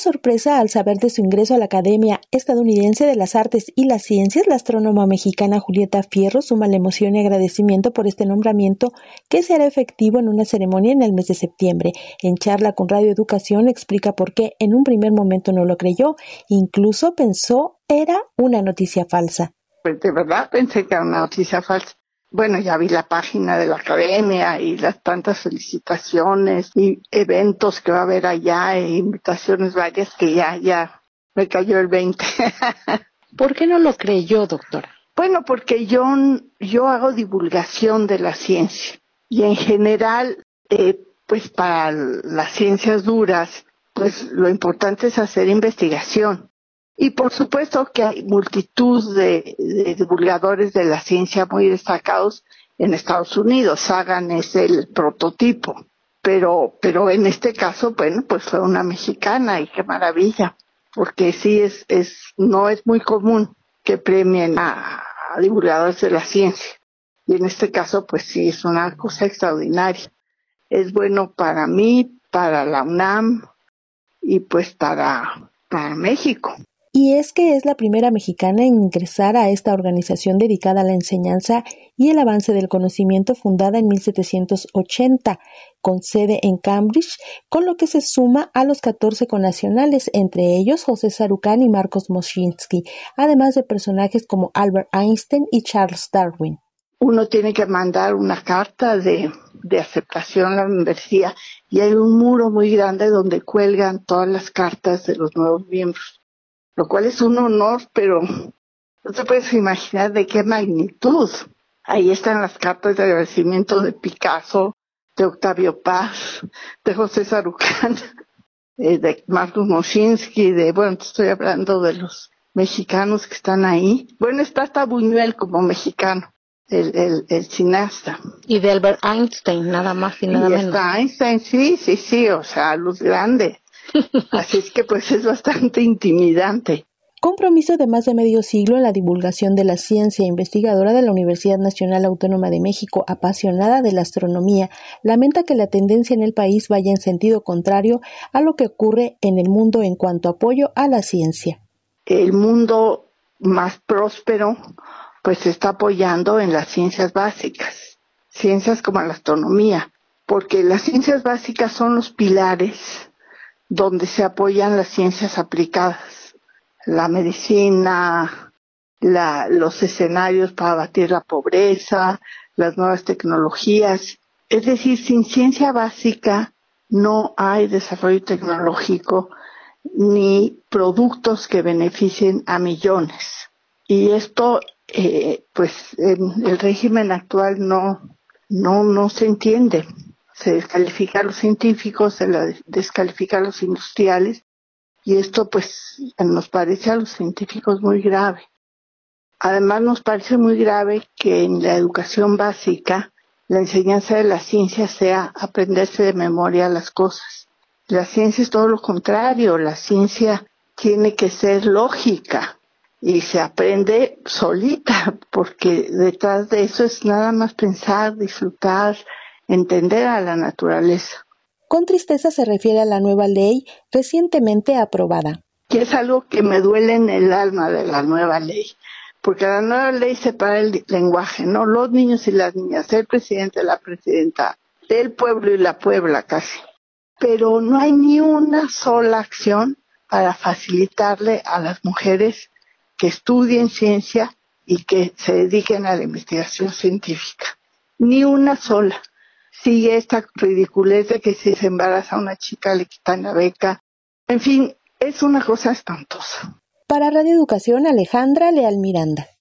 sorpresa al saber de su ingreso a la Academia Estadounidense de las Artes y las Ciencias, la astrónoma mexicana Julieta Fierro suma la emoción y agradecimiento por este nombramiento que se hará efectivo en una ceremonia en el mes de septiembre. En charla con Radio Educación explica por qué en un primer momento no lo creyó, incluso pensó era una noticia falsa. Pues de verdad pensé que era una noticia falsa bueno, ya vi la página de la academia y las tantas felicitaciones y eventos que va a haber allá e invitaciones varias que ya, ya me cayó el 20. ¿Por qué no lo creyó, doctora? Bueno, porque yo, yo hago divulgación de la ciencia y en general, eh, pues para las ciencias duras, pues lo importante es hacer investigación. Y por supuesto que hay multitud de, divulgadores de la ciencia muy destacados en Estados Unidos. Sagan es el prototipo. Pero, pero en este caso, bueno, pues fue una mexicana y qué maravilla. Porque sí es, es, no es muy común que premien a, a divulgadores de la ciencia. Y en este caso, pues sí, es una cosa extraordinaria. Es bueno para mí, para la UNAM y pues para, para México y es que es la primera mexicana en ingresar a esta organización dedicada a la enseñanza y el avance del conocimiento fundada en 1780, con sede en Cambridge, con lo que se suma a los 14 connacionales, entre ellos José Sarucán y Marcos Moschinsky, además de personajes como Albert Einstein y Charles Darwin. Uno tiene que mandar una carta de, de aceptación a la universidad y hay un muro muy grande donde cuelgan todas las cartas de los nuevos miembros lo cual es un honor, pero no te puedes imaginar de qué magnitud. Ahí están las cartas de agradecimiento de Picasso, de Octavio Paz, de José Sarucán, eh, de Marcos Moschinsky, de, bueno, te estoy hablando de los mexicanos que están ahí. Bueno, está hasta Buñuel como mexicano, el, el, el cineasta. Y de Albert Einstein, nada más y nada y menos. Está Einstein, sí, sí, sí, o sea, luz grande. Así es que pues es bastante intimidante. Compromiso de más de medio siglo en la divulgación de la ciencia, investigadora de la Universidad Nacional Autónoma de México, apasionada de la astronomía, lamenta que la tendencia en el país vaya en sentido contrario a lo que ocurre en el mundo en cuanto a apoyo a la ciencia. El mundo más próspero pues se está apoyando en las ciencias básicas, ciencias como la astronomía, porque las ciencias básicas son los pilares donde se apoyan las ciencias aplicadas, la medicina, los escenarios para batir la pobreza, las nuevas tecnologías. Es decir, sin ciencia básica no hay desarrollo tecnológico ni productos que beneficien a millones. Y esto, eh, pues, en el régimen actual no, no, no se entiende se descalifica a los científicos, se descalifica a los industriales y esto pues nos parece a los científicos muy grave. Además nos parece muy grave que en la educación básica la enseñanza de la ciencia sea aprenderse de memoria las cosas. La ciencia es todo lo contrario, la ciencia tiene que ser lógica y se aprende solita porque detrás de eso es nada más pensar, disfrutar, entender a la naturaleza. Con tristeza se refiere a la nueva ley recientemente aprobada. Que es algo que me duele en el alma de la nueva ley, porque la nueva ley separa el lenguaje, ¿no? Los niños y las niñas, el presidente, la presidenta, el pueblo y la puebla casi. Pero no hay ni una sola acción para facilitarle a las mujeres que estudien ciencia y que se dediquen a la investigación científica. Ni una sola sigue esta ridiculez de que si se embaraza una chica le quitan la beca. En fin, es una cosa espantosa. Para Radio Educación, Alejandra Leal Miranda.